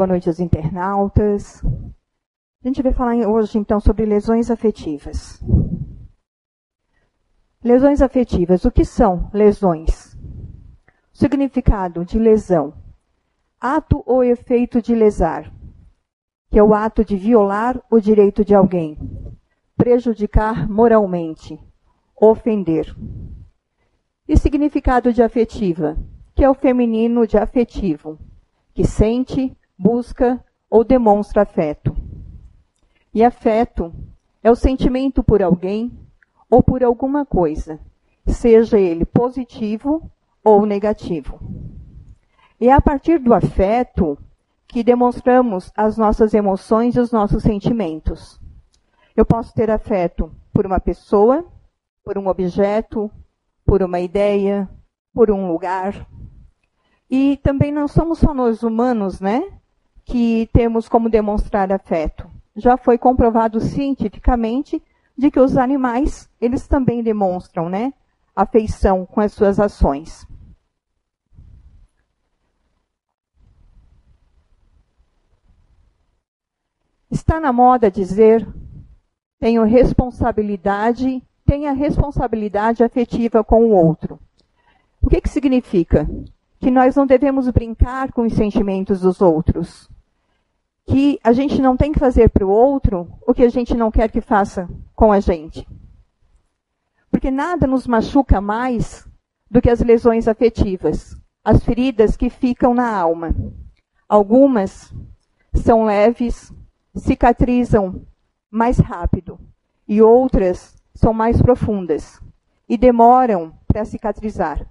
Boa noite aos internautas. A gente vai falar hoje, então, sobre lesões afetivas. Lesões afetivas. O que são lesões? O significado de lesão. Ato ou efeito de lesar, que é o ato de violar o direito de alguém, prejudicar moralmente, ofender. E significado de afetiva, que é o feminino de afetivo, que sente, busca ou demonstra afeto. E afeto é o sentimento por alguém ou por alguma coisa, seja ele positivo ou negativo. E é a partir do afeto que demonstramos as nossas emoções e os nossos sentimentos. Eu posso ter afeto por uma pessoa, por um objeto, por uma ideia, por um lugar. E também não somos só nós humanos, né, que temos como demonstrar afeto já foi comprovado cientificamente de que os animais, eles também demonstram, né, afeição com as suas ações. Está na moda dizer tenho responsabilidade, tenha responsabilidade afetiva com o outro. O que, que significa? Que nós não devemos brincar com os sentimentos dos outros que a gente não tem que fazer para o outro o que a gente não quer que faça com a gente. Porque nada nos machuca mais do que as lesões afetivas, as feridas que ficam na alma. Algumas são leves, cicatrizam mais rápido, e outras são mais profundas e demoram para cicatrizar.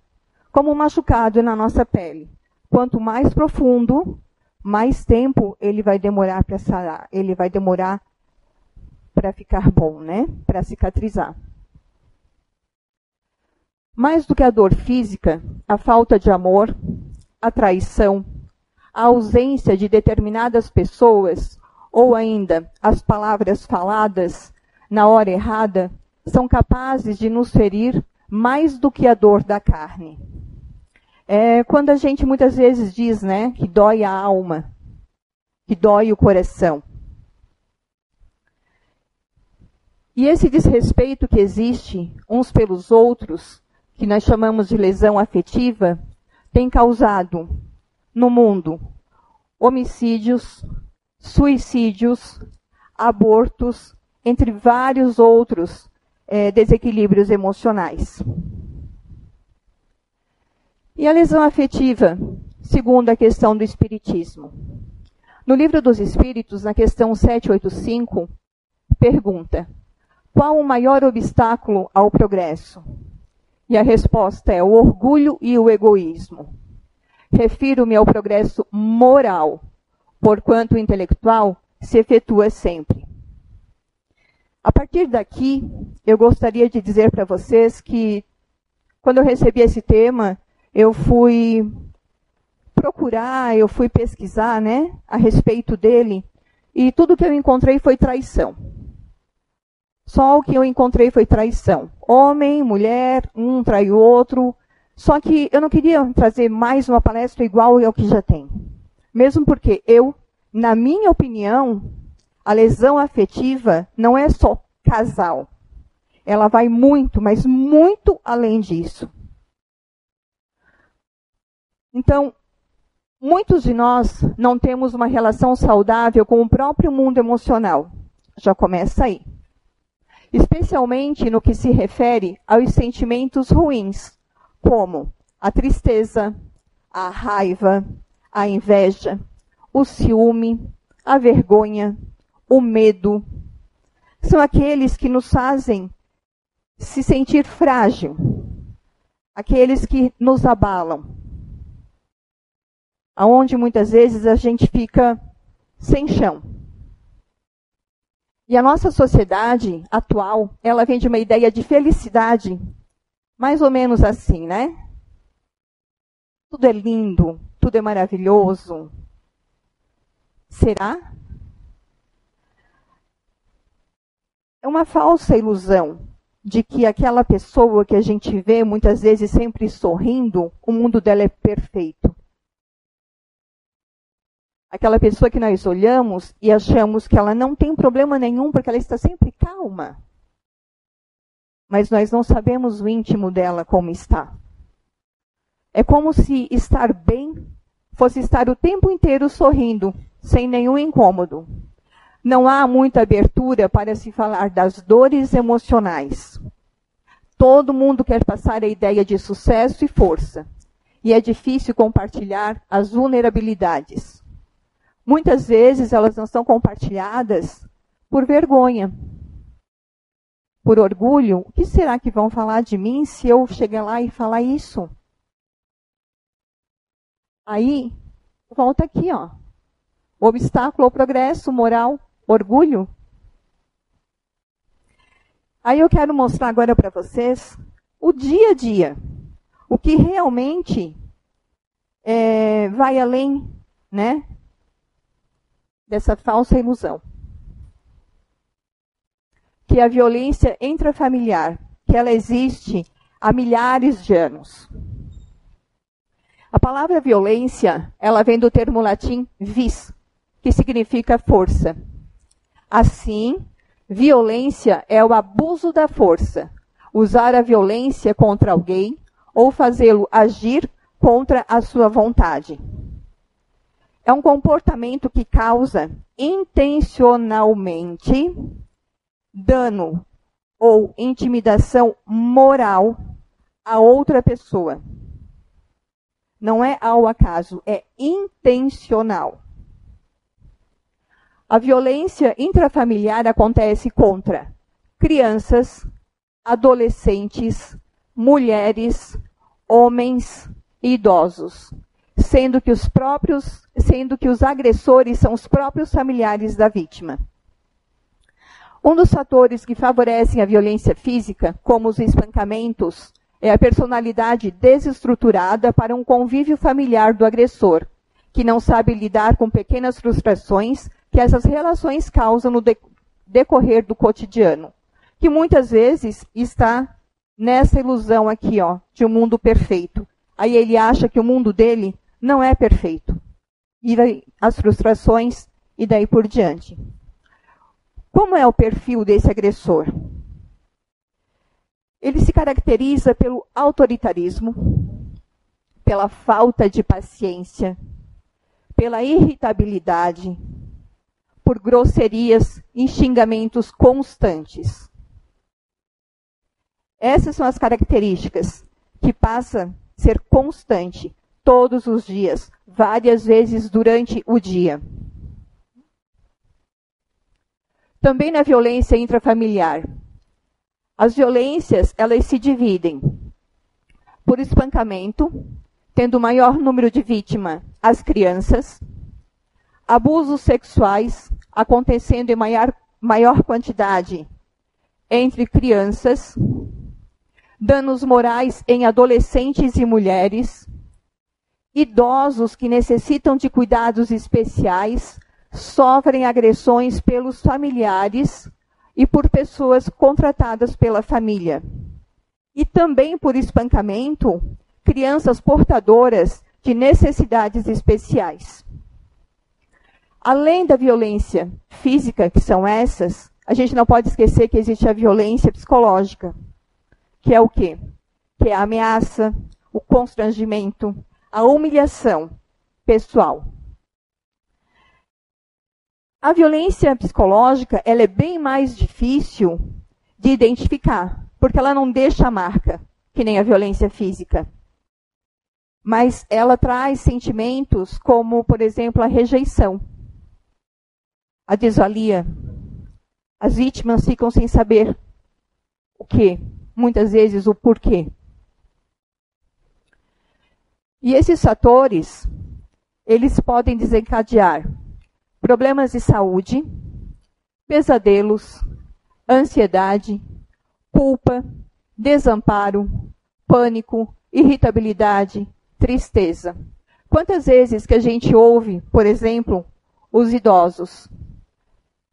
Como um machucado na nossa pele. Quanto mais profundo, mais tempo ele vai demorar para sarar, ele vai demorar para ficar bom, né? Para cicatrizar. Mais do que a dor física, a falta de amor, a traição, a ausência de determinadas pessoas ou ainda as palavras faladas na hora errada são capazes de nos ferir mais do que a dor da carne. É, quando a gente muitas vezes diz, né, que dói a alma, que dói o coração. E esse desrespeito que existe uns pelos outros, que nós chamamos de lesão afetiva, tem causado no mundo homicídios, suicídios, abortos, entre vários outros é, desequilíbrios emocionais. E a lesão afetiva, segundo a questão do Espiritismo. No livro dos Espíritos, na questão 785, pergunta: qual o maior obstáculo ao progresso? E a resposta é o orgulho e o egoísmo. Refiro-me ao progresso moral, porquanto o intelectual se efetua sempre. A partir daqui, eu gostaria de dizer para vocês que, quando eu recebi esse tema, eu fui procurar, eu fui pesquisar, né, a respeito dele, e tudo que eu encontrei foi traição. Só o que eu encontrei foi traição. Homem, mulher, um trai o outro. Só que eu não queria trazer mais uma palestra igual ao que já tem. Mesmo porque eu, na minha opinião, a lesão afetiva não é só casal. Ela vai muito, mas muito além disso. Então, muitos de nós não temos uma relação saudável com o próprio mundo emocional. Já começa aí. Especialmente no que se refere aos sentimentos ruins, como a tristeza, a raiva, a inveja, o ciúme, a vergonha, o medo. São aqueles que nos fazem se sentir frágil, aqueles que nos abalam aonde muitas vezes a gente fica sem chão. E a nossa sociedade atual, ela vem de uma ideia de felicidade, mais ou menos assim, né? Tudo é lindo, tudo é maravilhoso. Será? É uma falsa ilusão de que aquela pessoa que a gente vê muitas vezes sempre sorrindo, o mundo dela é perfeito. Aquela pessoa que nós olhamos e achamos que ela não tem problema nenhum porque ela está sempre calma. Mas nós não sabemos o íntimo dela como está. É como se estar bem fosse estar o tempo inteiro sorrindo, sem nenhum incômodo. Não há muita abertura para se falar das dores emocionais. Todo mundo quer passar a ideia de sucesso e força. E é difícil compartilhar as vulnerabilidades. Muitas vezes elas não são compartilhadas por vergonha, por orgulho. O que será que vão falar de mim se eu chegar lá e falar isso? Aí, volta aqui, ó. Obstáculo ao progresso moral, orgulho. Aí eu quero mostrar agora para vocês o dia a dia. O que realmente é, vai além, né, dessa falsa ilusão. Que a violência intrafamiliar, que ela existe há milhares de anos. A palavra violência, ela vem do termo latim vis, que significa força. Assim, violência é o abuso da força, usar a violência contra alguém ou fazê-lo agir contra a sua vontade é um comportamento que causa intencionalmente dano ou intimidação moral a outra pessoa. Não é ao acaso, é intencional. A violência intrafamiliar acontece contra crianças, adolescentes, mulheres, homens e idosos sendo que os próprios, sendo que os agressores são os próprios familiares da vítima. Um dos fatores que favorecem a violência física, como os espancamentos, é a personalidade desestruturada para um convívio familiar do agressor, que não sabe lidar com pequenas frustrações que essas relações causam no decorrer do cotidiano, que muitas vezes está nessa ilusão aqui, ó, de um mundo perfeito. Aí ele acha que o mundo dele não é perfeito. E daí, as frustrações e daí por diante. Como é o perfil desse agressor? Ele se caracteriza pelo autoritarismo, pela falta de paciência, pela irritabilidade, por grosserias e xingamentos constantes. Essas são as características que passa a ser constante todos os dias, várias vezes durante o dia. Também na violência intrafamiliar. As violências, elas se dividem por espancamento, tendo maior número de vítimas as crianças, abusos sexuais acontecendo em maior, maior quantidade entre crianças, danos morais em adolescentes e mulheres, Idosos que necessitam de cuidados especiais sofrem agressões pelos familiares e por pessoas contratadas pela família. E também por espancamento, crianças portadoras de necessidades especiais. Além da violência física, que são essas, a gente não pode esquecer que existe a violência psicológica, que é o quê? Que é a ameaça, o constrangimento, a humilhação pessoal. A violência psicológica ela é bem mais difícil de identificar, porque ela não deixa marca, que nem a violência física. Mas ela traz sentimentos como, por exemplo, a rejeição, a desvalia. As vítimas ficam sem saber o que, muitas vezes o porquê. E esses fatores, eles podem desencadear problemas de saúde, pesadelos, ansiedade, culpa, desamparo, pânico, irritabilidade, tristeza. Quantas vezes que a gente ouve, por exemplo, os idosos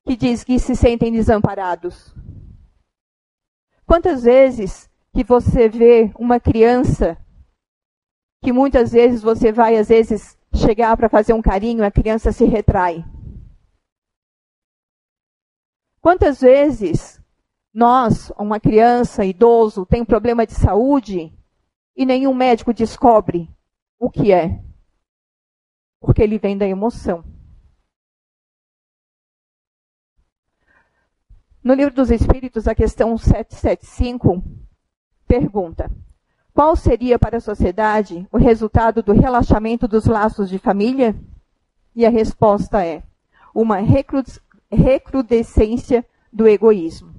que diz que se sentem desamparados? Quantas vezes que você vê uma criança que muitas vezes você vai, às vezes, chegar para fazer um carinho, a criança se retrai. Quantas vezes nós, uma criança, idoso, tem problema de saúde e nenhum médico descobre o que é? Porque ele vem da emoção. No livro dos Espíritos, a questão 775 pergunta: qual seria para a sociedade o resultado do relaxamento dos laços de família? E a resposta é uma recrudescência do egoísmo.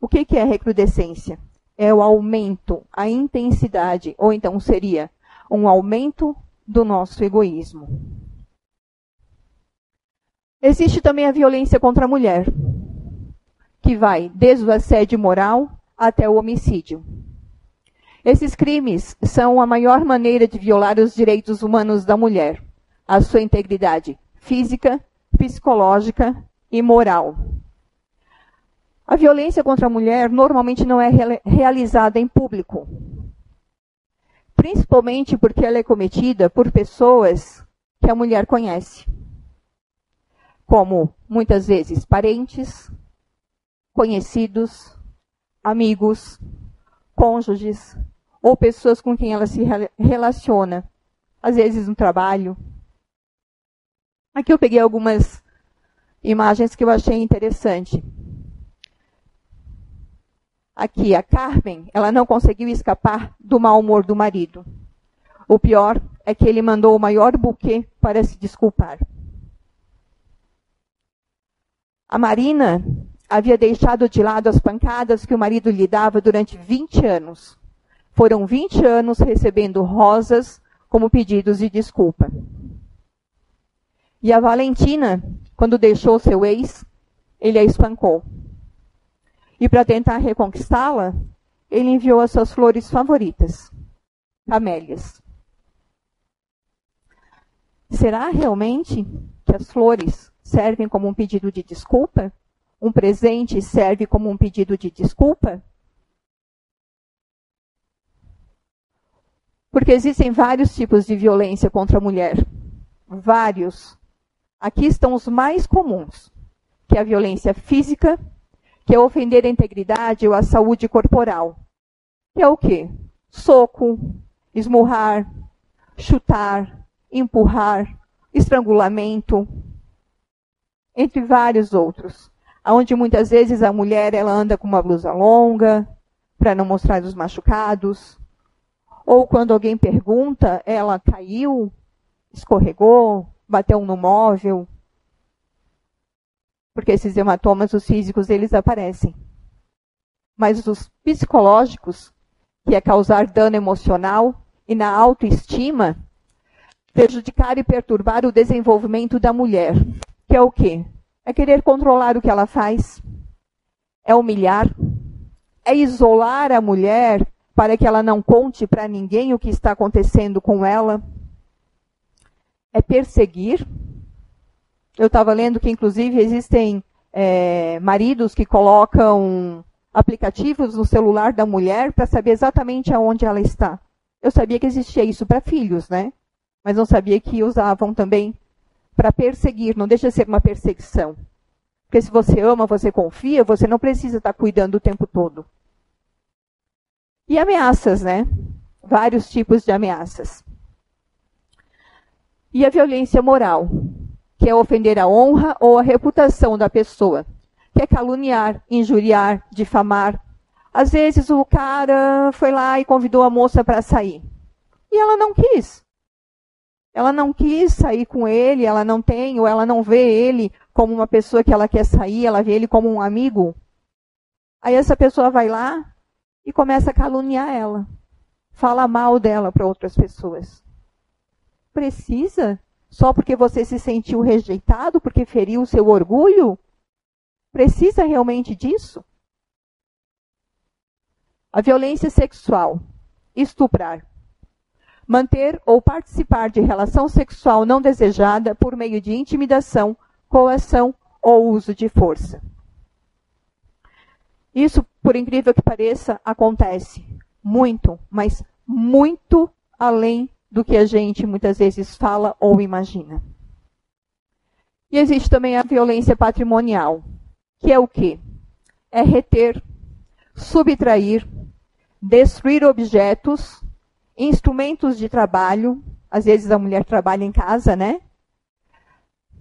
O que, é recrudescência? É o aumento, a intensidade, ou então seria um aumento do nosso egoísmo. Existe também a violência contra a mulher, que vai desde o assédio moral até o homicídio. Esses crimes são a maior maneira de violar os direitos humanos da mulher, a sua integridade física, psicológica e moral. A violência contra a mulher normalmente não é realizada em público, principalmente porque ela é cometida por pessoas que a mulher conhece, como muitas vezes parentes, conhecidos, amigos, cônjuges, ou pessoas com quem ela se relaciona, às vezes no trabalho. Aqui eu peguei algumas imagens que eu achei interessante. Aqui, a Carmen, ela não conseguiu escapar do mau humor do marido. O pior é que ele mandou o maior buquê para se desculpar. A Marina havia deixado de lado as pancadas que o marido lhe dava durante 20 anos. Foram 20 anos recebendo rosas como pedidos de desculpa. E a Valentina, quando deixou seu ex, ele a espancou. E para tentar reconquistá-la, ele enviou as suas flores favoritas, camélias. Será realmente que as flores servem como um pedido de desculpa? Um presente serve como um pedido de desculpa? Porque existem vários tipos de violência contra a mulher. Vários. Aqui estão os mais comuns, que é a violência física, que é ofender a integridade ou a saúde corporal. Que é o quê? Soco, esmurrar, chutar, empurrar, estrangulamento, entre vários outros. Onde muitas vezes a mulher ela anda com uma blusa longa, para não mostrar os machucados, ou quando alguém pergunta, ela caiu, escorregou, bateu no móvel. Porque esses hematomas, os físicos, eles aparecem. Mas os psicológicos, que é causar dano emocional e na autoestima, prejudicar e perturbar o desenvolvimento da mulher. Que é o quê? É querer controlar o que ela faz, é humilhar, é isolar a mulher para que ela não conte para ninguém o que está acontecendo com ela. É perseguir. Eu estava lendo que, inclusive, existem é, maridos que colocam aplicativos no celular da mulher para saber exatamente aonde ela está. Eu sabia que existia isso para filhos, né? Mas não sabia que usavam também para perseguir. Não deixa de ser uma perseguição. Porque se você ama, você confia, você não precisa estar tá cuidando o tempo todo. E ameaças, né? Vários tipos de ameaças. E a violência moral, que é ofender a honra ou a reputação da pessoa, que é caluniar, injuriar, difamar. Às vezes o cara foi lá e convidou a moça para sair. E ela não quis. Ela não quis sair com ele, ela não tem, ou ela não vê ele como uma pessoa que ela quer sair, ela vê ele como um amigo. Aí essa pessoa vai lá, e começa a caluniar ela. Fala mal dela para outras pessoas. Precisa? Só porque você se sentiu rejeitado, porque feriu o seu orgulho? Precisa realmente disso? A violência sexual. Estuprar. Manter ou participar de relação sexual não desejada por meio de intimidação, coação ou uso de força. Isso, por incrível que pareça, acontece muito, mas muito além do que a gente muitas vezes fala ou imagina. E existe também a violência patrimonial, que é o quê? É reter, subtrair, destruir objetos, instrumentos de trabalho, às vezes a mulher trabalha em casa, né?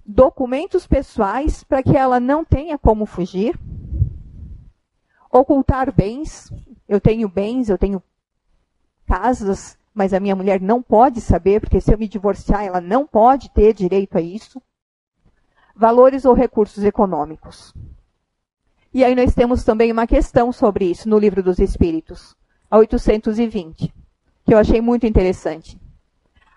Documentos pessoais para que ela não tenha como fugir. Ocultar bens. Eu tenho bens, eu tenho casas, mas a minha mulher não pode saber, porque se eu me divorciar, ela não pode ter direito a isso. Valores ou recursos econômicos. E aí nós temos também uma questão sobre isso no Livro dos Espíritos, a 820, que eu achei muito interessante.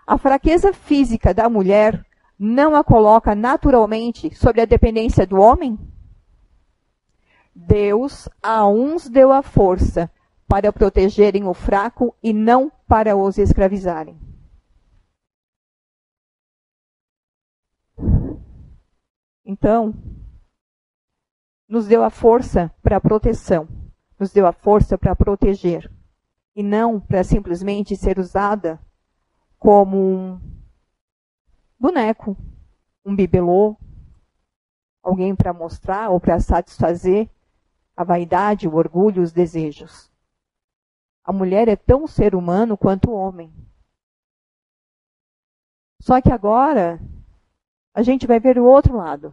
A fraqueza física da mulher não a coloca naturalmente sobre a dependência do homem? Deus a uns deu a força para protegerem o fraco e não para os escravizarem. Então, nos deu a força para proteção, nos deu a força para proteger, e não para simplesmente ser usada como um boneco, um bibelô, alguém para mostrar ou para satisfazer a vaidade, o orgulho, os desejos. A mulher é tão ser humano quanto o homem. Só que agora a gente vai ver o outro lado.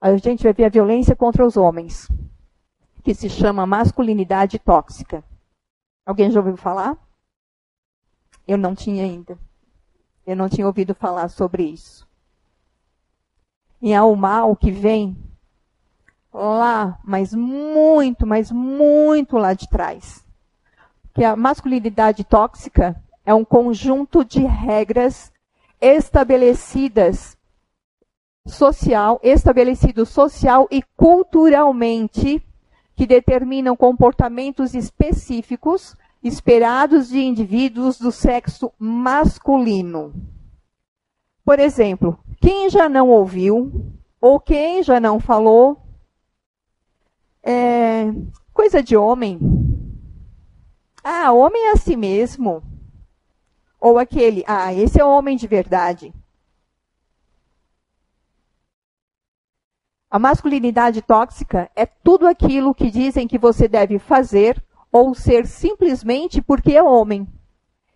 A gente vai ver a violência contra os homens, que se chama masculinidade tóxica. Alguém já ouviu falar? Eu não tinha ainda. Eu não tinha ouvido falar sobre isso. E há o mal que vem lá, mas muito, mas muito lá de trás. Que a masculinidade tóxica é um conjunto de regras estabelecidas social, estabelecido social e culturalmente que determinam comportamentos específicos esperados de indivíduos do sexo masculino. Por exemplo, quem já não ouviu ou quem já não falou é, coisa de homem. Ah, homem é assim mesmo. Ou aquele, ah, esse é homem de verdade. A masculinidade tóxica é tudo aquilo que dizem que você deve fazer ou ser simplesmente porque é homem.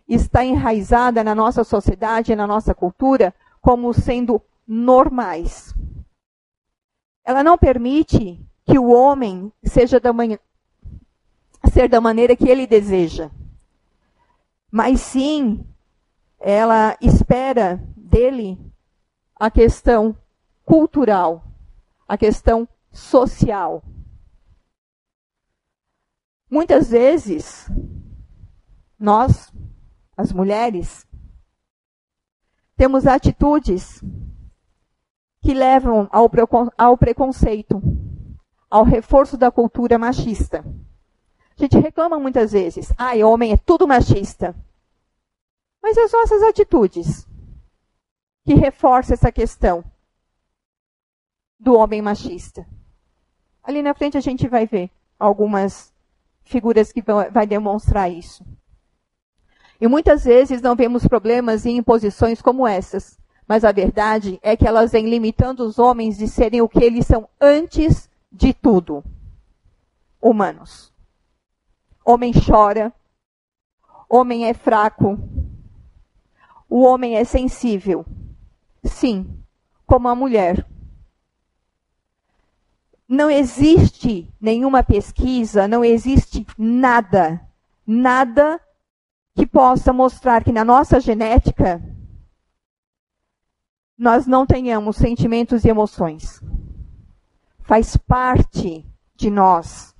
Está enraizada na nossa sociedade, na nossa cultura, como sendo normais. Ela não permite que o homem seja da manhã, ser da maneira que ele deseja. Mas sim, ela espera dele a questão cultural, a questão social. Muitas vezes, nós, as mulheres, temos atitudes que levam ao, ao preconceito, ao reforço da cultura machista. A gente reclama muitas vezes, ai, homem é tudo machista. Mas as nossas atitudes que reforçam essa questão do homem machista. Ali na frente a gente vai ver algumas figuras que vão, vai demonstrar isso. E muitas vezes não vemos problemas em imposições como essas, mas a verdade é que elas vêm limitando os homens de serem o que eles são antes de tudo: humanos. Homem chora, homem é fraco, o homem é sensível. Sim, como a mulher. Não existe nenhuma pesquisa, não existe nada, nada que possa mostrar que na nossa genética nós não tenhamos sentimentos e emoções. Faz parte de nós,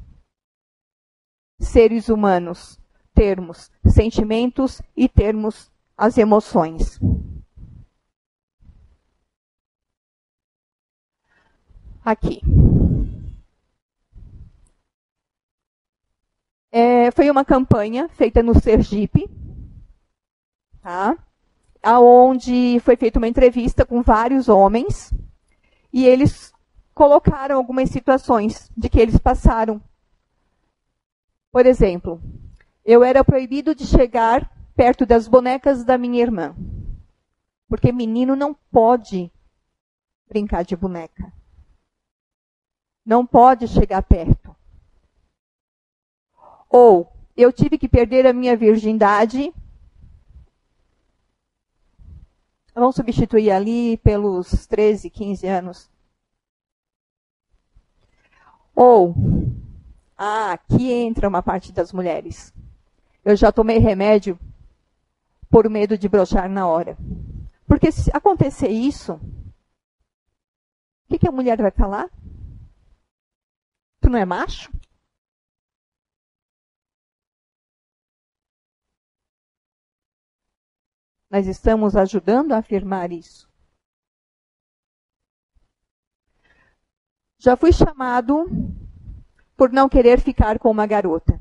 seres humanos, termos sentimentos e termos as emoções. Aqui. É, foi uma campanha feita no Sergipe, tá? Aonde foi feita uma entrevista com vários homens e eles colocaram algumas situações de que eles passaram. Por exemplo, eu era proibido de chegar perto das bonecas da minha irmã. Porque menino não pode brincar de boneca. Não pode chegar perto. Ou eu tive que perder a minha virgindade. Vamos substituir ali pelos 13, 15 anos. Ou, ah, aqui entra uma parte das mulheres. Eu já tomei remédio por medo de brochar na hora. Porque se acontecer isso, o que, que a mulher vai falar? Tu não é macho? Nós estamos ajudando a afirmar isso. Já fui chamado por não querer ficar com uma garota.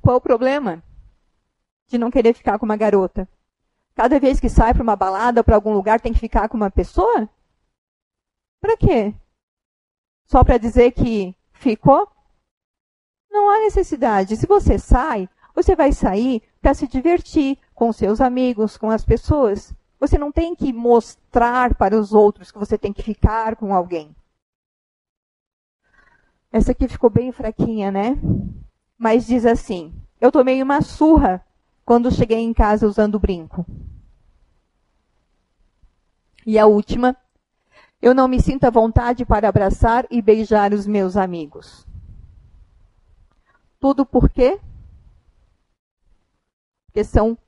Qual o problema de não querer ficar com uma garota? Cada vez que sai para uma balada para algum lugar tem que ficar com uma pessoa? Para quê? Só para dizer que ficou? Não há necessidade. Se você sai, você vai sair para se divertir com seus amigos, com as pessoas. Você não tem que mostrar para os outros que você tem que ficar com alguém. Essa aqui ficou bem fraquinha, né? Mas diz assim: Eu tomei uma surra quando cheguei em casa usando brinco. E a última: Eu não me sinto à vontade para abraçar e beijar os meus amigos. Tudo por quê? Porque são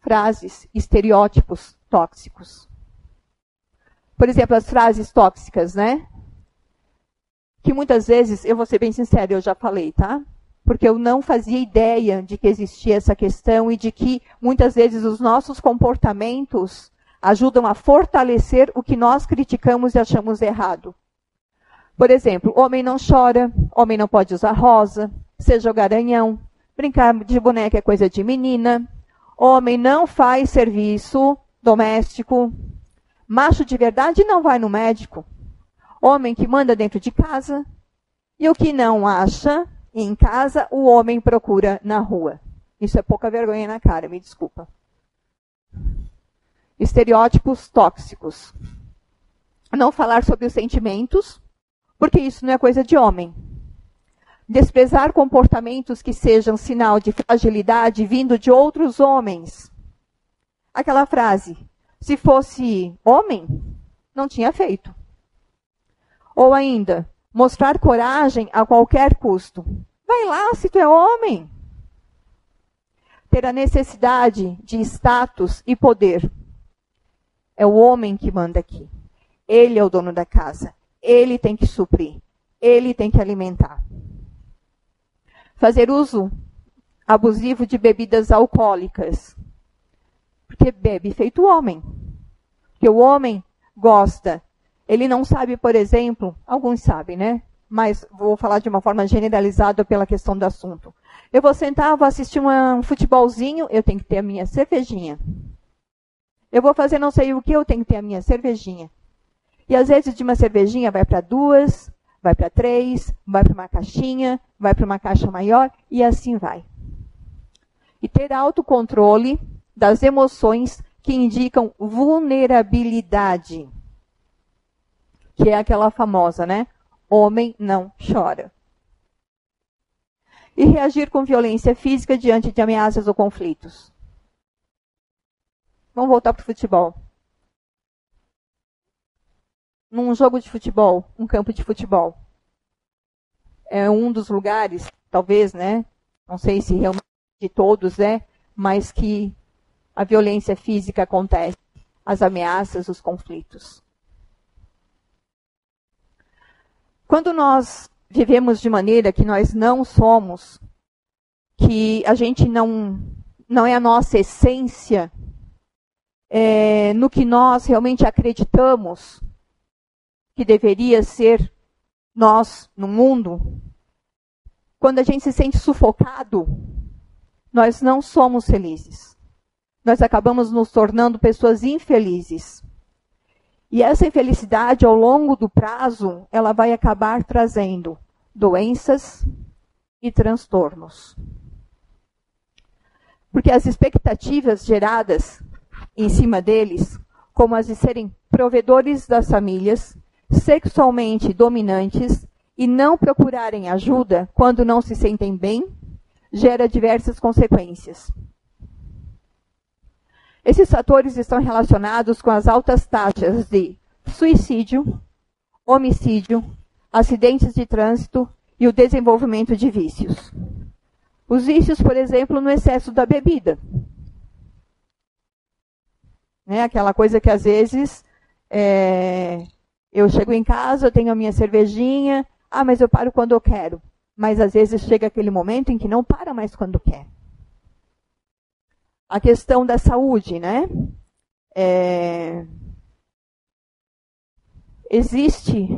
frases, estereótipos tóxicos. Por exemplo, as frases tóxicas, né? Que muitas vezes, eu vou ser bem sincera, eu já falei, tá? Porque eu não fazia ideia de que existia essa questão e de que muitas vezes os nossos comportamentos ajudam a fortalecer o que nós criticamos e achamos errado. Por exemplo, homem não chora, homem não pode usar rosa, seja o garanhão, brincar de boneca é coisa de menina, homem não faz serviço doméstico, macho de verdade não vai no médico homem que manda dentro de casa, e o que não acha em casa, o homem procura na rua. Isso é pouca vergonha na cara, me desculpa. Estereótipos tóxicos. Não falar sobre os sentimentos, porque isso não é coisa de homem. Desprezar comportamentos que sejam sinal de fragilidade vindo de outros homens. Aquela frase: se fosse homem, não tinha feito. Ou ainda, mostrar coragem a qualquer custo. Vai lá se tu é homem. Ter a necessidade de status e poder. É o homem que manda aqui. Ele é o dono da casa. Ele tem que suprir. Ele tem que alimentar. Fazer uso abusivo de bebidas alcoólicas. Porque bebe feito homem. Porque o homem gosta ele não sabe, por exemplo, alguns sabem, né? Mas vou falar de uma forma generalizada pela questão do assunto. Eu vou sentar, vou assistir um futebolzinho, eu tenho que ter a minha cervejinha. Eu vou fazer não sei o que, eu tenho que ter a minha cervejinha. E às vezes de uma cervejinha vai para duas, vai para três, vai para uma caixinha, vai para uma caixa maior e assim vai. E ter autocontrole das emoções que indicam vulnerabilidade que é aquela famosa, né? Homem não chora. E reagir com violência física diante de ameaças ou conflitos. Vamos voltar para o futebol. Num jogo de futebol, um campo de futebol, é um dos lugares, talvez, né? Não sei se realmente de todos é, mas que a violência física acontece, as ameaças, os conflitos. Quando nós vivemos de maneira que nós não somos, que a gente não, não é a nossa essência, é, no que nós realmente acreditamos que deveria ser nós no mundo, quando a gente se sente sufocado, nós não somos felizes. Nós acabamos nos tornando pessoas infelizes. E essa infelicidade, ao longo do prazo, ela vai acabar trazendo doenças e transtornos. Porque as expectativas geradas em cima deles, como as de serem provedores das famílias, sexualmente dominantes e não procurarem ajuda quando não se sentem bem, gera diversas consequências. Esses fatores estão relacionados com as altas taxas de suicídio, homicídio, acidentes de trânsito e o desenvolvimento de vícios. Os vícios, por exemplo, no excesso da bebida. Né? Aquela coisa que às vezes é, eu chego em casa, eu tenho a minha cervejinha, ah, mas eu paro quando eu quero. Mas às vezes chega aquele momento em que não para mais quando quer. A questão da saúde, né? É, existe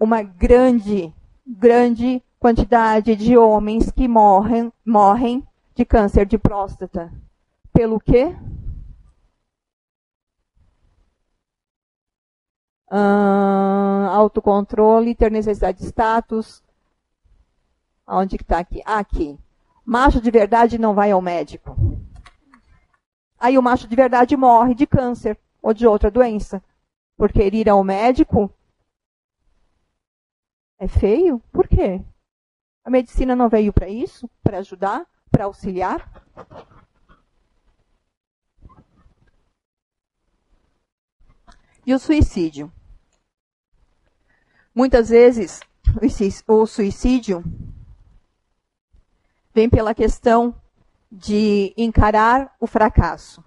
uma grande, grande quantidade de homens que morrem, morrem de câncer de próstata. Pelo quê? Uh, autocontrole, ter necessidade de status. Onde que está aqui? Ah, aqui. Macho de verdade não vai ao médico. Aí o macho de verdade morre de câncer ou de outra doença. Porque ir ao médico é feio? Por quê? A medicina não veio para isso? Para ajudar? Para auxiliar? E o suicídio? Muitas vezes, o suicídio vem pela questão de encarar o fracasso.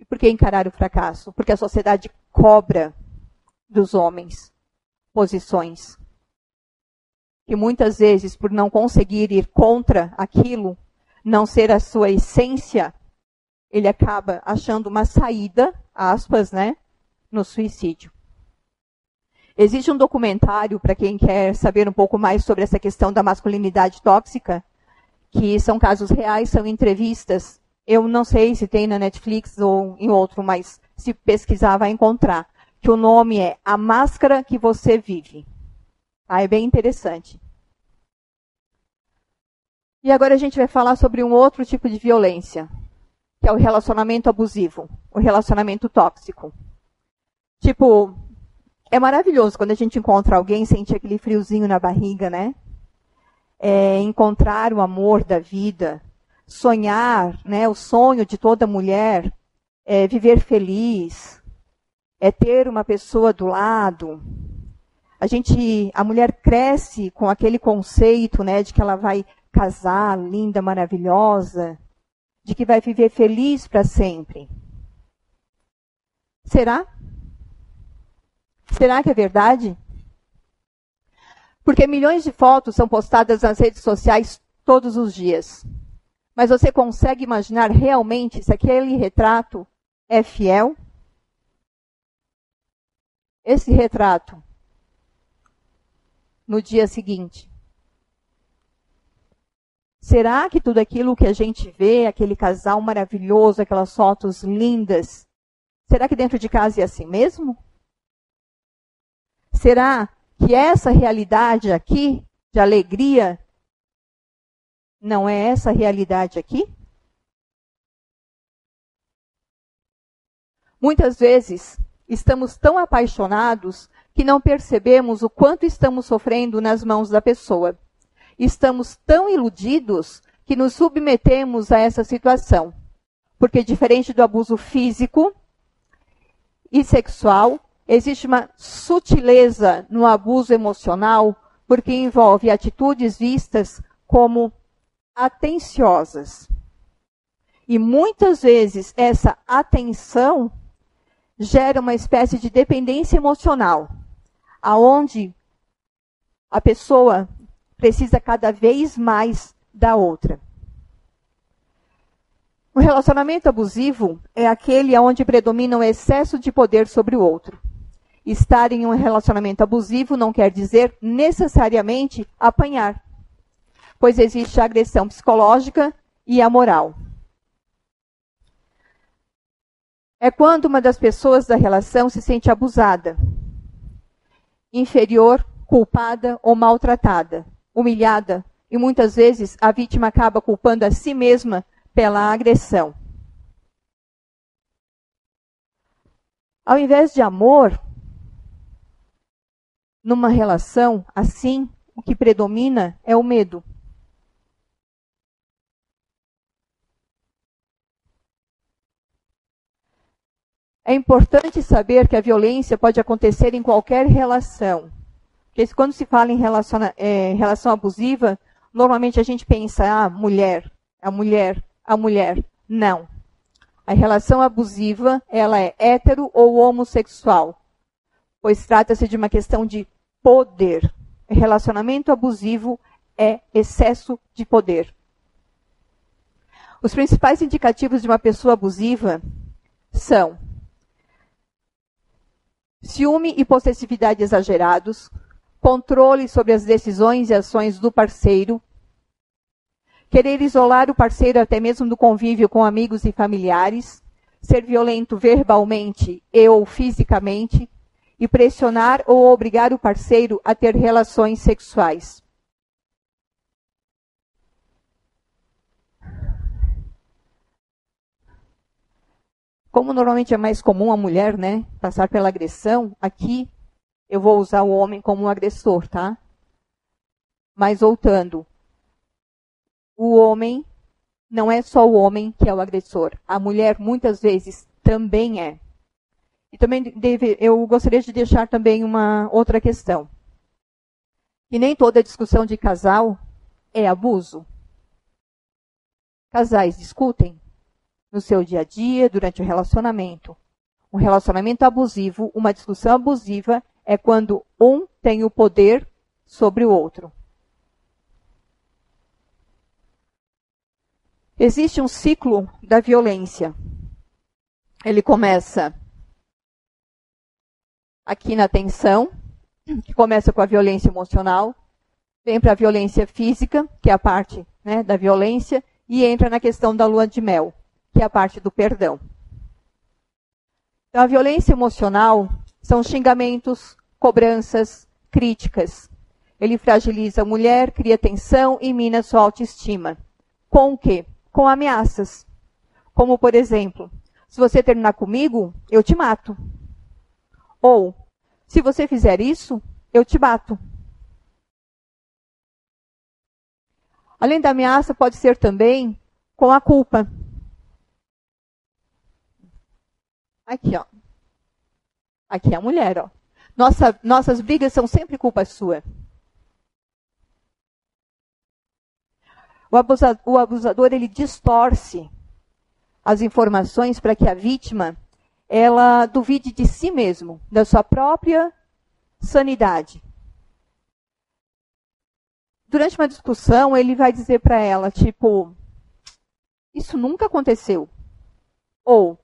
E por que encarar o fracasso? Porque a sociedade cobra dos homens posições. Que muitas vezes, por não conseguir ir contra aquilo, não ser a sua essência, ele acaba achando uma saída, aspas, né, no suicídio. Existe um documentário, para quem quer saber um pouco mais sobre essa questão da masculinidade tóxica, que são casos reais, são entrevistas. Eu não sei se tem na Netflix ou em outro, mas se pesquisar vai encontrar. Que o nome é A Máscara que Você Vive. Ah, é bem interessante. E agora a gente vai falar sobre um outro tipo de violência, que é o relacionamento abusivo, o relacionamento tóxico. Tipo, é maravilhoso quando a gente encontra alguém, sente aquele friozinho na barriga, né? É, encontrar o amor da vida, sonhar, né? O sonho de toda mulher é viver feliz, é ter uma pessoa do lado. A gente, a mulher cresce com aquele conceito, né, de que ela vai casar, linda, maravilhosa, de que vai viver feliz para sempre. Será? Será que é verdade? Porque milhões de fotos são postadas nas redes sociais todos os dias. Mas você consegue imaginar realmente se aquele retrato é fiel? Esse retrato, no dia seguinte, será que tudo aquilo que a gente vê, aquele casal maravilhoso, aquelas fotos lindas, será que dentro de casa é assim mesmo? Será que essa realidade aqui, de alegria, não é essa realidade aqui? Muitas vezes estamos tão apaixonados que não percebemos o quanto estamos sofrendo nas mãos da pessoa. Estamos tão iludidos que nos submetemos a essa situação. Porque, diferente do abuso físico e sexual, Existe uma sutileza no abuso emocional, porque envolve atitudes vistas como atenciosas. E muitas vezes essa atenção gera uma espécie de dependência emocional, aonde a pessoa precisa cada vez mais da outra. O relacionamento abusivo é aquele onde predomina o excesso de poder sobre o outro. Estar em um relacionamento abusivo não quer dizer necessariamente apanhar, pois existe a agressão psicológica e a moral. É quando uma das pessoas da relação se sente abusada, inferior, culpada ou maltratada, humilhada, e muitas vezes a vítima acaba culpando a si mesma pela agressão. Ao invés de amor, numa relação assim, o que predomina é o medo. É importante saber que a violência pode acontecer em qualquer relação. Porque quando se fala em relação, é, relação abusiva, normalmente a gente pensa, ah, mulher, a mulher, a mulher. Não. A relação abusiva, ela é hétero ou homossexual, pois trata-se de uma questão de poder. Relacionamento abusivo é excesso de poder. Os principais indicativos de uma pessoa abusiva são ciúme e possessividade exagerados, controle sobre as decisões e ações do parceiro, querer isolar o parceiro até mesmo do convívio com amigos e familiares, ser violento verbalmente e ou fisicamente, e pressionar ou obrigar o parceiro a ter relações sexuais. Como normalmente é mais comum a mulher, né, passar pela agressão, aqui eu vou usar o homem como um agressor, tá? Mas voltando, o homem não é só o homem que é o agressor. A mulher muitas vezes também é. E também deve, eu gostaria de deixar também uma outra questão. Que nem toda discussão de casal é abuso. Casais discutem, no seu dia a dia, durante o relacionamento. Um relacionamento abusivo, uma discussão abusiva, é quando um tem o poder sobre o outro. Existe um ciclo da violência. Ele começa aqui na tensão, que começa com a violência emocional, vem para a violência física, que é a parte né, da violência, e entra na questão da lua de mel que é a parte do perdão. Então, a violência emocional são xingamentos, cobranças, críticas. Ele fragiliza a mulher, cria tensão e mina sua autoestima. Com o quê? Com ameaças. Como, por exemplo, se você terminar comigo, eu te mato. Ou, se você fizer isso, eu te bato. Além da ameaça, pode ser também com a culpa. Aqui, ó. Aqui é a mulher, ó. Nossa, nossas brigas são sempre culpa sua. O abusador, o abusador ele distorce as informações para que a vítima ela duvide de si mesmo, da sua própria sanidade. Durante uma discussão, ele vai dizer para ela, tipo, isso nunca aconteceu. Ou,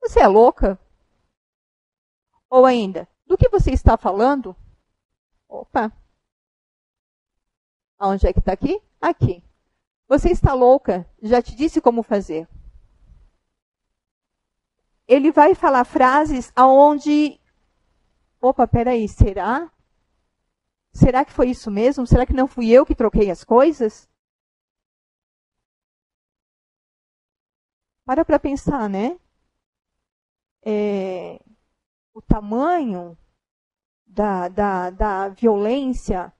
você é louca? Ou ainda, do que você está falando? Opa! Onde é que está aqui? Aqui. Você está louca? Já te disse como fazer. Ele vai falar frases aonde. Opa, peraí, será? Será que foi isso mesmo? Será que não fui eu que troquei as coisas? Para para pensar, né? é, o tamanho da, da, da violência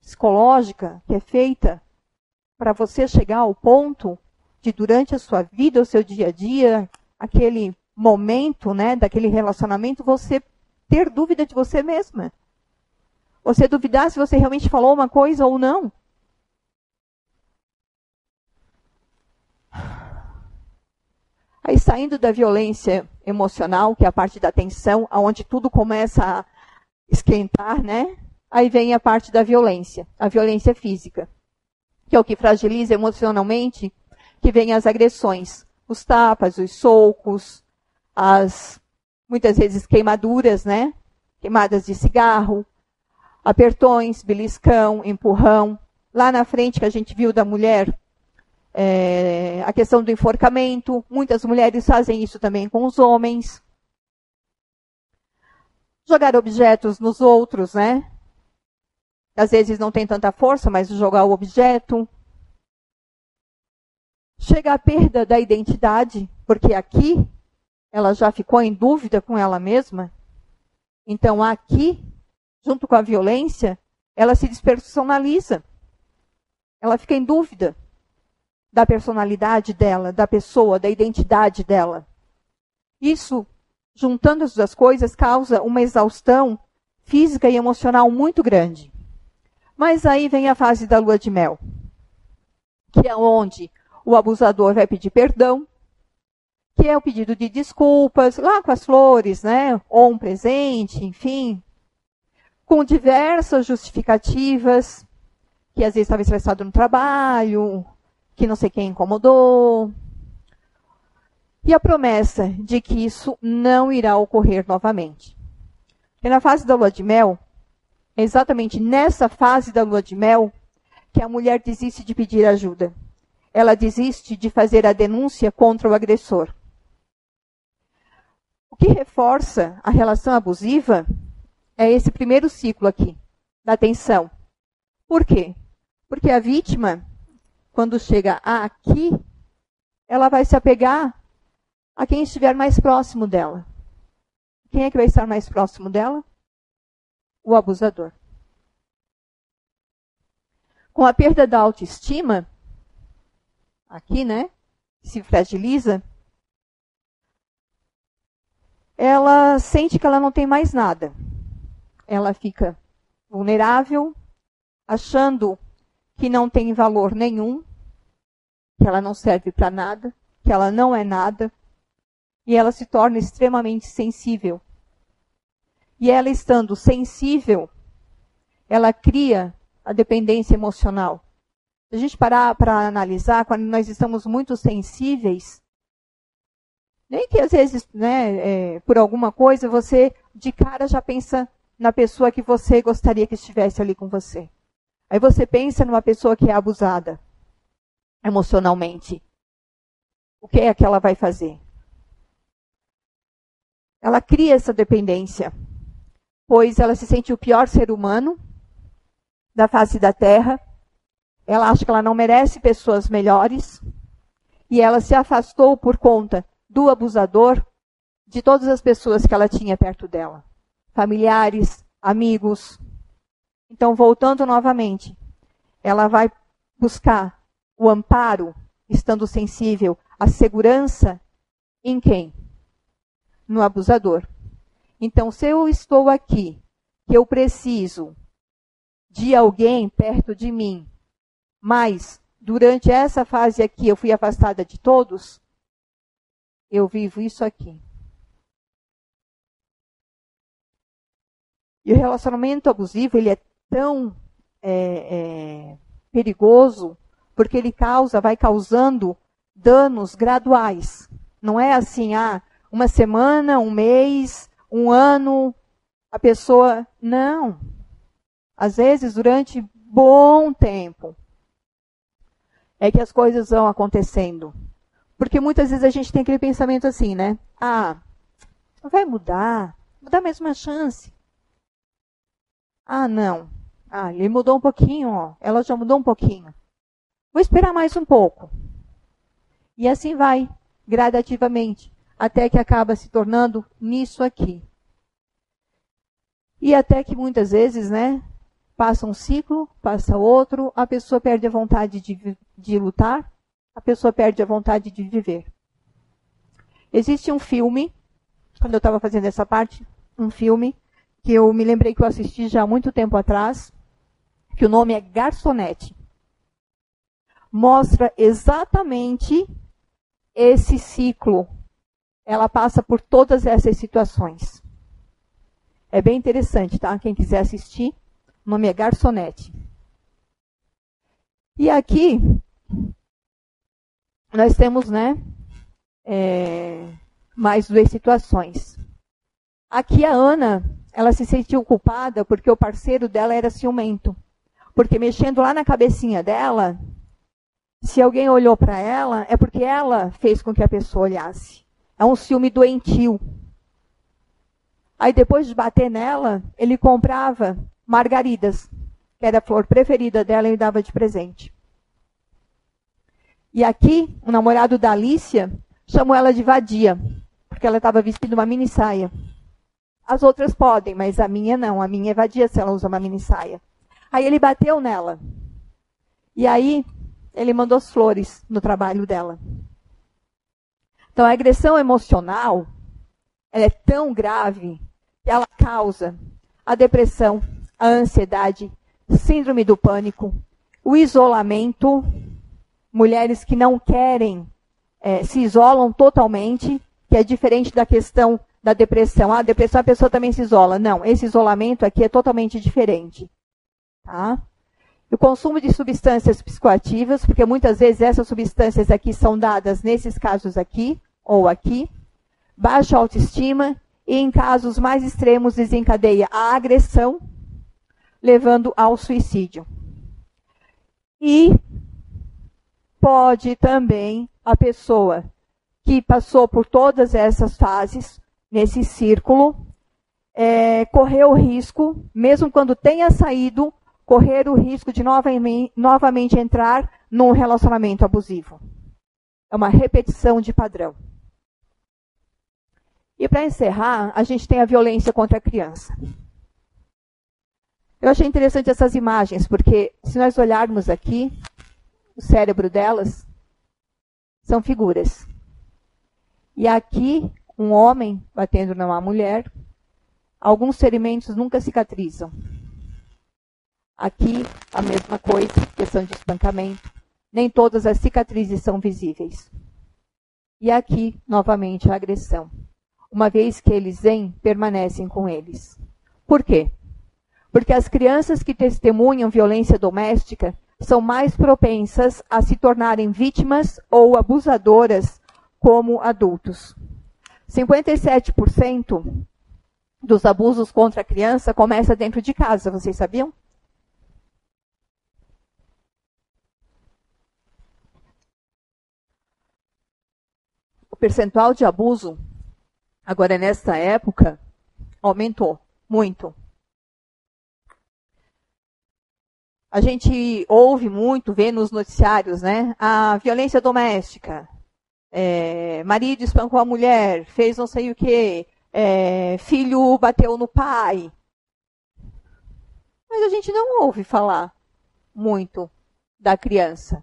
psicológica que é feita para você chegar ao ponto de, durante a sua vida, o seu dia a dia, aquele momento, né, daquele relacionamento, você ter dúvida de você mesma. Você duvidar se você realmente falou uma coisa ou não. Aí saindo da violência emocional, que é a parte da tensão, aonde tudo começa a esquentar, né? Aí vem a parte da violência, a violência física, que é o que fragiliza emocionalmente, que vem as agressões, os tapas, os socos, as muitas vezes queimaduras, né? Queimadas de cigarro, apertões, beliscão, empurrão. Lá na frente que a gente viu da mulher é, a questão do enforcamento, muitas mulheres fazem isso também com os homens. Jogar objetos nos outros, né? às vezes não tem tanta força, mas jogar o objeto. Chega a perda da identidade, porque aqui ela já ficou em dúvida com ela mesma. Então aqui, junto com a violência, ela se despersonaliza. Ela fica em dúvida da personalidade dela, da pessoa, da identidade dela. Isso, juntando as duas coisas, causa uma exaustão física e emocional muito grande. Mas aí vem a fase da lua de mel, que é onde o abusador vai pedir perdão, que é o pedido de desculpas, lá com as flores, né? Ou um presente, enfim, com diversas justificativas, que às vezes estava estressado no trabalho, que não sei quem incomodou. E a promessa de que isso não irá ocorrer novamente. E na fase da lua de mel, é exatamente nessa fase da lua de mel que a mulher desiste de pedir ajuda. Ela desiste de fazer a denúncia contra o agressor. O que reforça a relação abusiva é esse primeiro ciclo aqui, da tensão. Por quê? Porque a vítima, quando chega aqui, ela vai se apegar a quem estiver mais próximo dela. Quem é que vai estar mais próximo dela? o abusador. Com a perda da autoestima, aqui, né, se fragiliza, ela sente que ela não tem mais nada. Ela fica vulnerável, achando que não tem valor nenhum, que ela não serve para nada, que ela não é nada, e ela se torna extremamente sensível e ela estando sensível, ela cria a dependência emocional. A gente parar para analisar, quando nós estamos muito sensíveis, nem que às vezes, né, é, por alguma coisa, você de cara já pensa na pessoa que você gostaria que estivesse ali com você. Aí você pensa numa pessoa que é abusada emocionalmente. O que é que ela vai fazer? Ela cria essa dependência pois ela se sente o pior ser humano da face da terra. Ela acha que ela não merece pessoas melhores. E ela se afastou por conta do abusador de todas as pessoas que ela tinha perto dela familiares, amigos. Então, voltando novamente, ela vai buscar o amparo, estando sensível, a segurança em quem? No abusador. Então, se eu estou aqui, que eu preciso de alguém perto de mim, mas durante essa fase aqui eu fui afastada de todos, eu vivo isso aqui. E o relacionamento abusivo ele é tão é, é, perigoso porque ele causa, vai causando danos graduais. Não é assim, ah, uma semana, um mês, um ano, a pessoa. Não. Às vezes, durante bom tempo, é que as coisas vão acontecendo. Porque muitas vezes a gente tem aquele pensamento assim, né? Ah, vai mudar, vou dar mais uma chance. Ah, não. Ah, ele mudou um pouquinho, ó. Ela já mudou um pouquinho. Vou esperar mais um pouco. E assim vai, gradativamente até que acaba se tornando nisso aqui. E até que muitas vezes, né, passa um ciclo, passa outro, a pessoa perde a vontade de, de lutar, a pessoa perde a vontade de viver. Existe um filme, quando eu estava fazendo essa parte, um filme que eu me lembrei que eu assisti já há muito tempo atrás, que o nome é Garçonete. Mostra exatamente esse ciclo ela passa por todas essas situações. É bem interessante, tá? Quem quiser assistir, o nome é Garçonete. E aqui, nós temos, né, é, mais duas situações. Aqui a Ana, ela se sentiu culpada porque o parceiro dela era ciumento. Porque mexendo lá na cabecinha dela, se alguém olhou para ela, é porque ela fez com que a pessoa olhasse. É um ciúme doentio. Aí depois de bater nela, ele comprava margaridas. que era a flor preferida dela, e dava de presente. E aqui, o namorado da Alicia chamou ela de vadia, porque ela estava vestindo uma mini saia. As outras podem, mas a minha não. A minha é vadia se ela usa uma mini saia. Aí ele bateu nela. E aí ele mandou as flores no trabalho dela. Então a agressão emocional, ela é tão grave que ela causa a depressão, a ansiedade, síndrome do pânico, o isolamento, mulheres que não querem, é, se isolam totalmente, que é diferente da questão da depressão. Ah, a depressão a pessoa também se isola. Não, esse isolamento aqui é totalmente diferente. Tá? O consumo de substâncias psicoativas, porque muitas vezes essas substâncias aqui são dadas nesses casos aqui ou aqui. Baixa autoestima e em casos mais extremos desencadeia a agressão, levando ao suicídio. E pode também a pessoa que passou por todas essas fases nesse círculo é, correr o risco, mesmo quando tenha saído, correr o risco de novamente, novamente entrar num relacionamento abusivo. É uma repetição de padrão. E para encerrar, a gente tem a violência contra a criança. Eu achei interessante essas imagens, porque se nós olharmos aqui, o cérebro delas são figuras. E aqui, um homem batendo numa mulher, alguns ferimentos nunca cicatrizam. Aqui, a mesma coisa, questão de espancamento. Nem todas as cicatrizes são visíveis. E aqui, novamente, a agressão. Uma vez que eles vêm, permanecem com eles. Por quê? Porque as crianças que testemunham violência doméstica são mais propensas a se tornarem vítimas ou abusadoras como adultos. 57% dos abusos contra a criança começa dentro de casa, vocês sabiam? percentual de abuso, agora nesta época, aumentou muito. A gente ouve muito, vê nos noticiários, né? A violência doméstica. É, marido espancou a mulher, fez não sei o que, é, filho bateu no pai. Mas a gente não ouve falar muito da criança.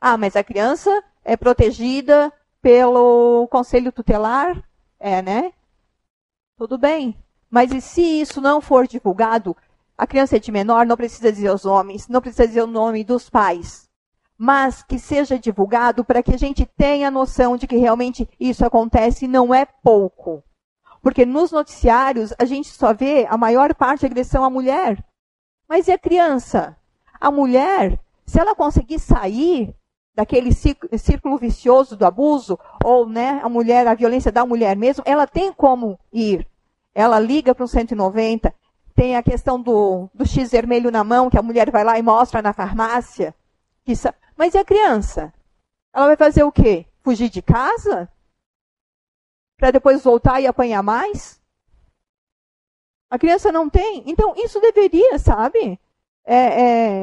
Ah, mas a criança é protegida pelo conselho tutelar, é, né? Tudo bem. Mas e se isso não for divulgado, a criança é de menor, não precisa dizer os nomes, não precisa dizer o nome dos pais. Mas que seja divulgado para que a gente tenha noção de que realmente isso acontece e não é pouco. Porque nos noticiários a gente só vê a maior parte agressão à mulher. Mas e a criança? A mulher, se ela conseguir sair daquele círculo vicioso do abuso, ou né, a mulher, a violência da mulher mesmo, ela tem como ir. Ela liga para o 190, tem a questão do, do X vermelho na mão, que a mulher vai lá e mostra na farmácia. Mas e a criança? Ela vai fazer o quê? Fugir de casa? Para depois voltar e apanhar mais? A criança não tem? Então, isso deveria, sabe? é,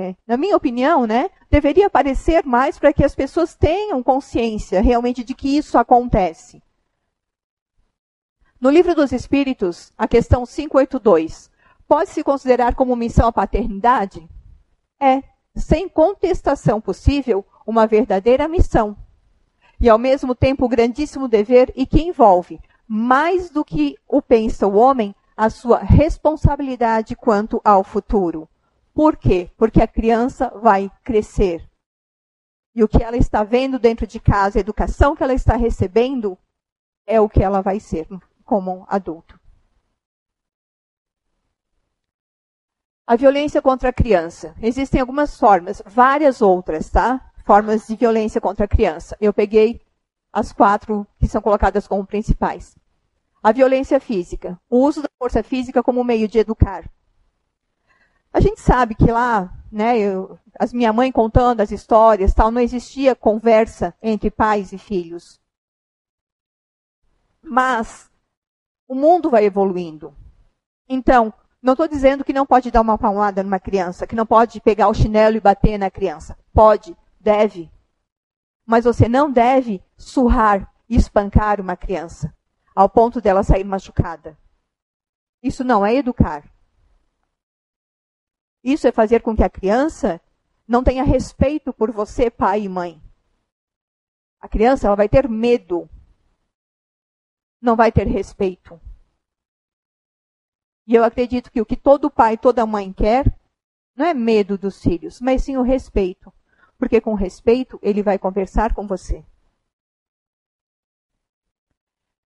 é, na minha opinião, né, deveria aparecer mais para que as pessoas tenham consciência realmente de que isso acontece. No livro dos Espíritos, a questão 582, pode-se considerar como missão a paternidade? É, sem contestação possível, uma verdadeira missão. E ao mesmo tempo um grandíssimo dever e que envolve, mais do que o pensa o homem, a sua responsabilidade quanto ao futuro. Por quê? Porque a criança vai crescer. E o que ela está vendo dentro de casa, a educação que ela está recebendo, é o que ela vai ser como adulto. A violência contra a criança. Existem algumas formas, várias outras, tá? Formas de violência contra a criança. Eu peguei as quatro que são colocadas como principais. A violência física. O uso da força física como meio de educar. A gente sabe que lá, né, eu, as minha mãe contando as histórias, tal, não existia conversa entre pais e filhos. Mas o mundo vai evoluindo. Então, Não estou dizendo que não pode dar uma palmada numa criança, que não pode pegar o chinelo e bater na criança. Pode, deve. Mas você não deve surrar e espancar uma criança ao ponto dela sair machucada. Isso não é educar. Isso é fazer com que a criança não tenha respeito por você, pai e mãe. A criança ela vai ter medo. Não vai ter respeito. E eu acredito que o que todo pai toda mãe quer não é medo dos filhos, mas sim o respeito. Porque com respeito ele vai conversar com você.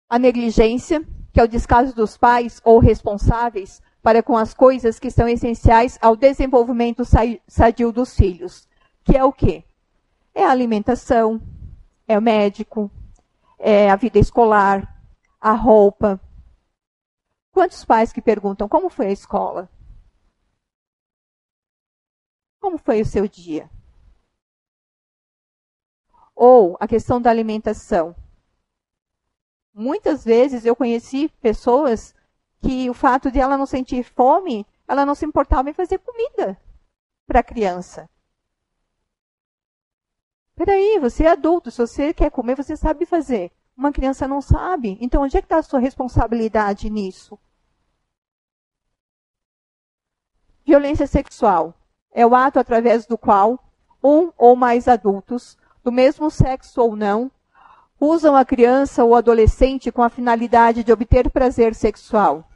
A negligência, que é o descaso dos pais ou responsáveis para com as coisas que são essenciais ao desenvolvimento sadio dos filhos, que é o quê? É a alimentação, é o médico, é a vida escolar, a roupa, Quantos pais que perguntam como foi a escola? Como foi o seu dia? Ou a questão da alimentação. Muitas vezes eu conheci pessoas que o fato de ela não sentir fome, ela não se importava em fazer comida para a criança. Peraí, você é adulto, se você quer comer, você sabe fazer. Uma criança não sabe. Então, onde é que está a sua responsabilidade nisso? Violência sexual é o ato através do qual um ou mais adultos, do mesmo sexo ou não, usam a criança ou adolescente com a finalidade de obter prazer sexual.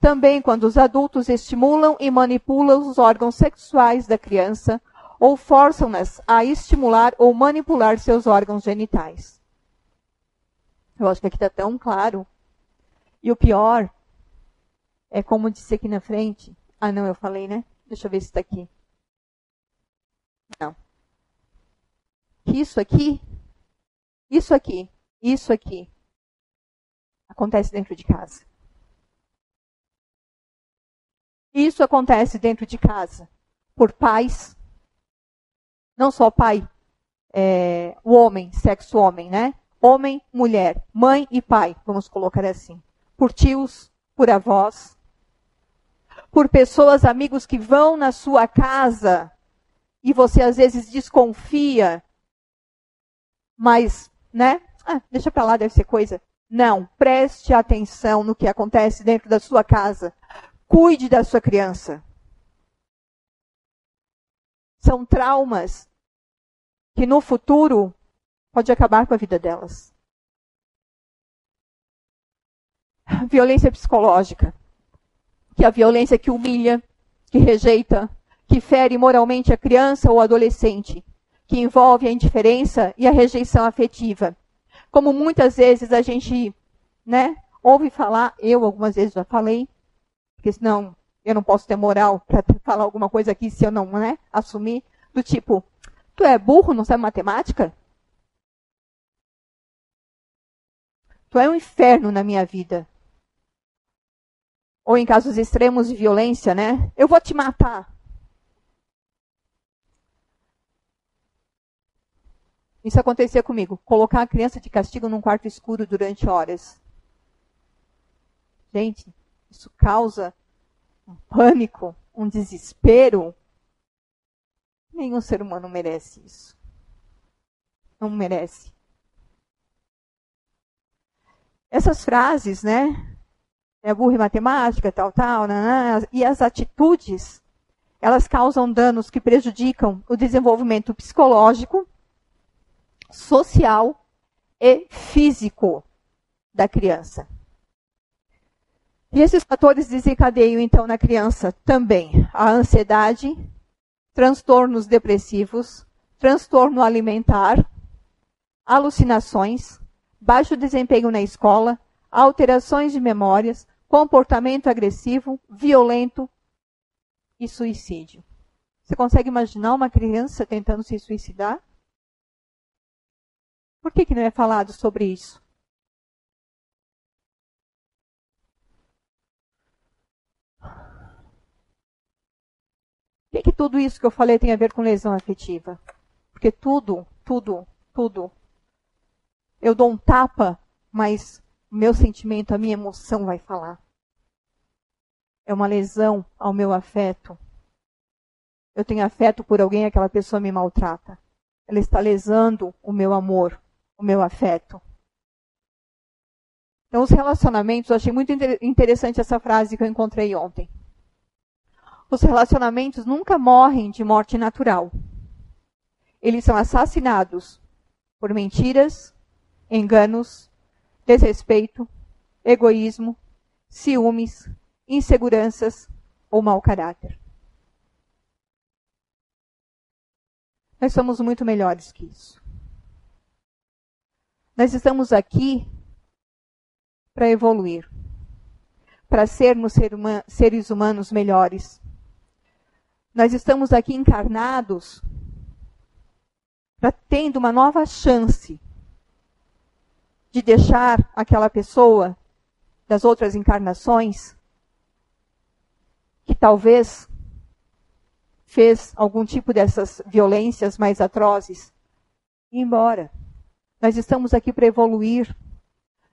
Também quando os adultos estimulam e manipulam os órgãos sexuais da criança ou forçam-nas a estimular ou manipular seus órgãos genitais. Eu acho que aqui está tão claro. E o pior é como disse aqui na frente. Ah, não, eu falei, né? Deixa eu ver se está aqui. Não. Isso aqui, isso aqui, isso aqui acontece dentro de casa. Isso acontece dentro de casa por pais, não só pai, é, o homem, sexo homem, né? Homem, mulher, mãe e pai, vamos colocar assim. Por tios, por avós, por pessoas, amigos que vão na sua casa e você às vezes desconfia, mas, né? Ah, deixa para lá, deve ser coisa. Não, preste atenção no que acontece dentro da sua casa. Cuide da sua criança. São traumas que no futuro pode acabar com a vida delas. Violência psicológica, que é a violência que humilha, que rejeita, que fere moralmente a criança ou adolescente, que envolve a indiferença e a rejeição afetiva. Como muitas vezes a gente, né, ouve falar, eu algumas vezes já falei, porque senão eu não posso ter moral para falar alguma coisa aqui se eu não, né, assumir, do tipo, tu é burro, não sabe matemática? Tu é um inferno na minha vida. Ou em casos extremos de violência, né? Eu vou te matar. Isso acontecia comigo. Colocar a criança de castigo num quarto escuro durante horas. Gente, isso causa um pânico, um desespero. Nenhum ser humano merece isso. Não merece. Essas frases, né? É burro em matemática, tal, tal, né, né? e as atitudes, elas causam danos que prejudicam o desenvolvimento psicológico, social e físico da criança. E esses fatores desencadeiam, então, na criança também a ansiedade, transtornos depressivos, transtorno alimentar, alucinações, baixo desempenho na escola, alterações de memórias, comportamento agressivo, violento e suicídio. Você consegue imaginar uma criança tentando se suicidar? Por que, que não é falado sobre isso? O que, que tudo isso que eu falei tem a ver com lesão afetiva? Porque tudo, tudo, tudo eu dou um tapa, mas o meu sentimento, a minha emoção vai falar. é uma lesão ao meu afeto. Eu tenho afeto por alguém, aquela pessoa me maltrata. Ela está lesando o meu amor, o meu afeto. Então, os relacionamentos, eu achei muito interessante essa frase que eu encontrei ontem. Os relacionamentos nunca morrem de morte natural. Eles são assassinados por mentiras, enganos, desrespeito, egoísmo, ciúmes, inseguranças ou mau caráter. Nós somos muito melhores que isso. Nós estamos aqui para evoluir, para sermos seres humanos melhores. Nós estamos aqui encarnados para tendo uma nova chance de deixar aquela pessoa das outras encarnações que talvez fez algum tipo dessas violências mais atrozes, ir embora. Nós estamos aqui para evoluir.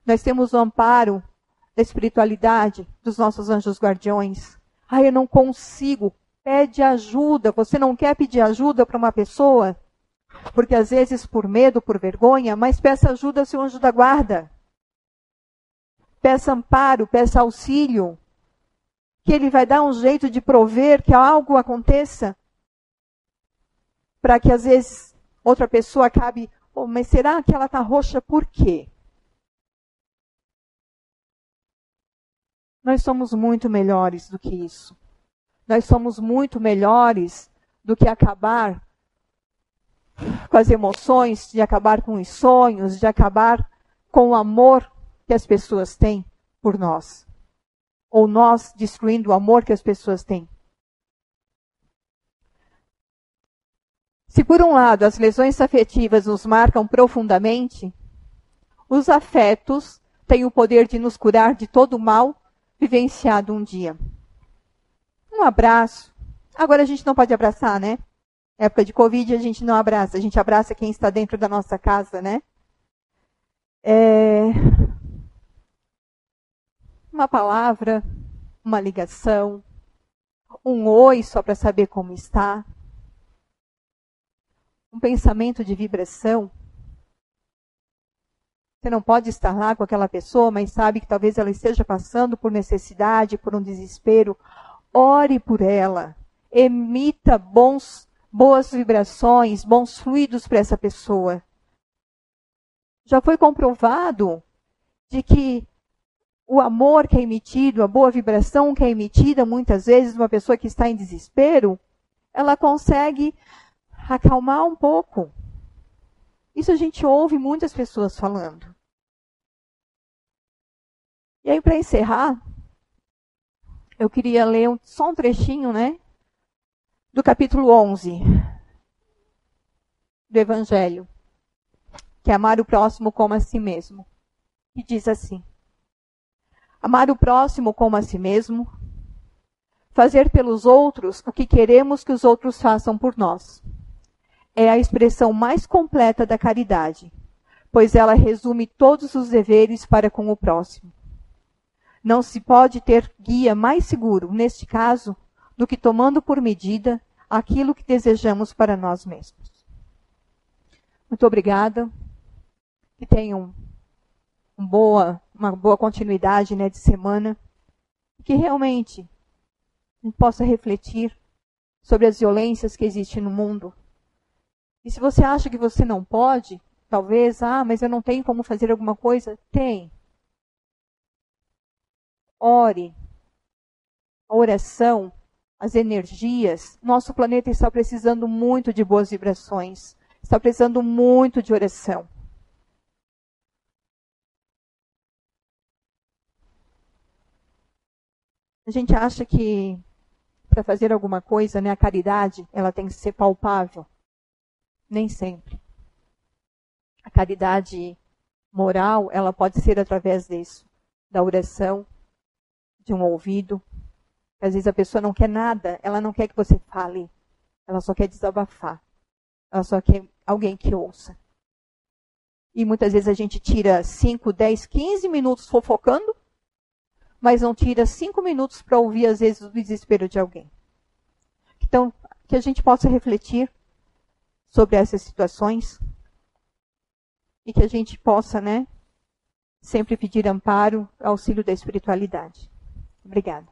Nós temos o amparo da espiritualidade dos nossos anjos guardiões. Ah, eu não consigo. Pede ajuda. Você não quer pedir ajuda para uma pessoa? Porque às vezes por medo, por vergonha, mas peça ajuda ao seu anjo da guarda. Peça amparo, peça auxílio que ele vai dar um jeito de prover que algo aconteça, para que às vezes outra pessoa acabe, oh, mas será que ela está roxa por quê? Nós somos muito melhores do que isso. Nós somos muito melhores do que acabar com as emoções, de acabar com os sonhos, de acabar com o amor que as pessoas têm por nós ou nós destruindo o amor que as pessoas têm. Se por um lado as lesões afetivas nos marcam profundamente, os afetos têm o poder de nos curar de todo o mal vivenciado um dia. Um abraço. Agora a gente não pode abraçar, né? Época de Covid a gente não abraça, a gente abraça quem está dentro da nossa casa, né? É, uma palavra, uma ligação, um oi só para saber como está, um pensamento de vibração. Você não pode estar lá com aquela pessoa, mas sabe que talvez ela esteja passando por necessidade, por um desespero. Ore por ela. Emita bons, boas vibrações, bons fluidos para essa pessoa. Já foi comprovado de que o amor que é emitido, a boa vibração que é emitida, muitas vezes, uma pessoa que está em desespero, ela consegue acalmar um pouco. Isso a gente ouve muitas pessoas falando. E aí, para encerrar, eu queria ler um, só um trechinho, né? Do capítulo 11 do Evangelho, que é amar o próximo como a si mesmo. Que diz assim: amar o próximo como a si mesmo, fazer pelos outros o que queremos que os outros façam por nós. É a expressão mais completa da caridade, pois ela resume todos os deveres para com o próximo. Não se pode ter guia mais seguro, neste caso, do que tomando por medida aquilo que desejamos para nós mesmos. Muito obrigada. Que tenham um boa uma boa continuidade né, de semana, que realmente possa refletir sobre as violências que existem no mundo. E se você acha que você não pode, talvez, ah, mas eu não tenho como fazer alguma coisa, tem. Ore. A oração, as energias, nosso planeta está precisando muito de boas vibrações, está precisando muito de oração. A gente acha que para fazer alguma coisa, né, a caridade, ela tem que ser palpável. Nem sempre. A caridade moral, ela pode ser através disso, da oração, de um ouvido. Às vezes a pessoa não quer nada, ela não quer que você fale, ela só quer desabafar. Ela só quer alguém que ouça. E muitas vezes a gente tira 5, 10, 15 minutos fofocando mas não tira cinco minutos para ouvir, às vezes, o desespero de alguém. Então, que a gente possa refletir sobre essas situações e que a gente possa, né, sempre pedir amparo, auxílio da espiritualidade. Obrigada.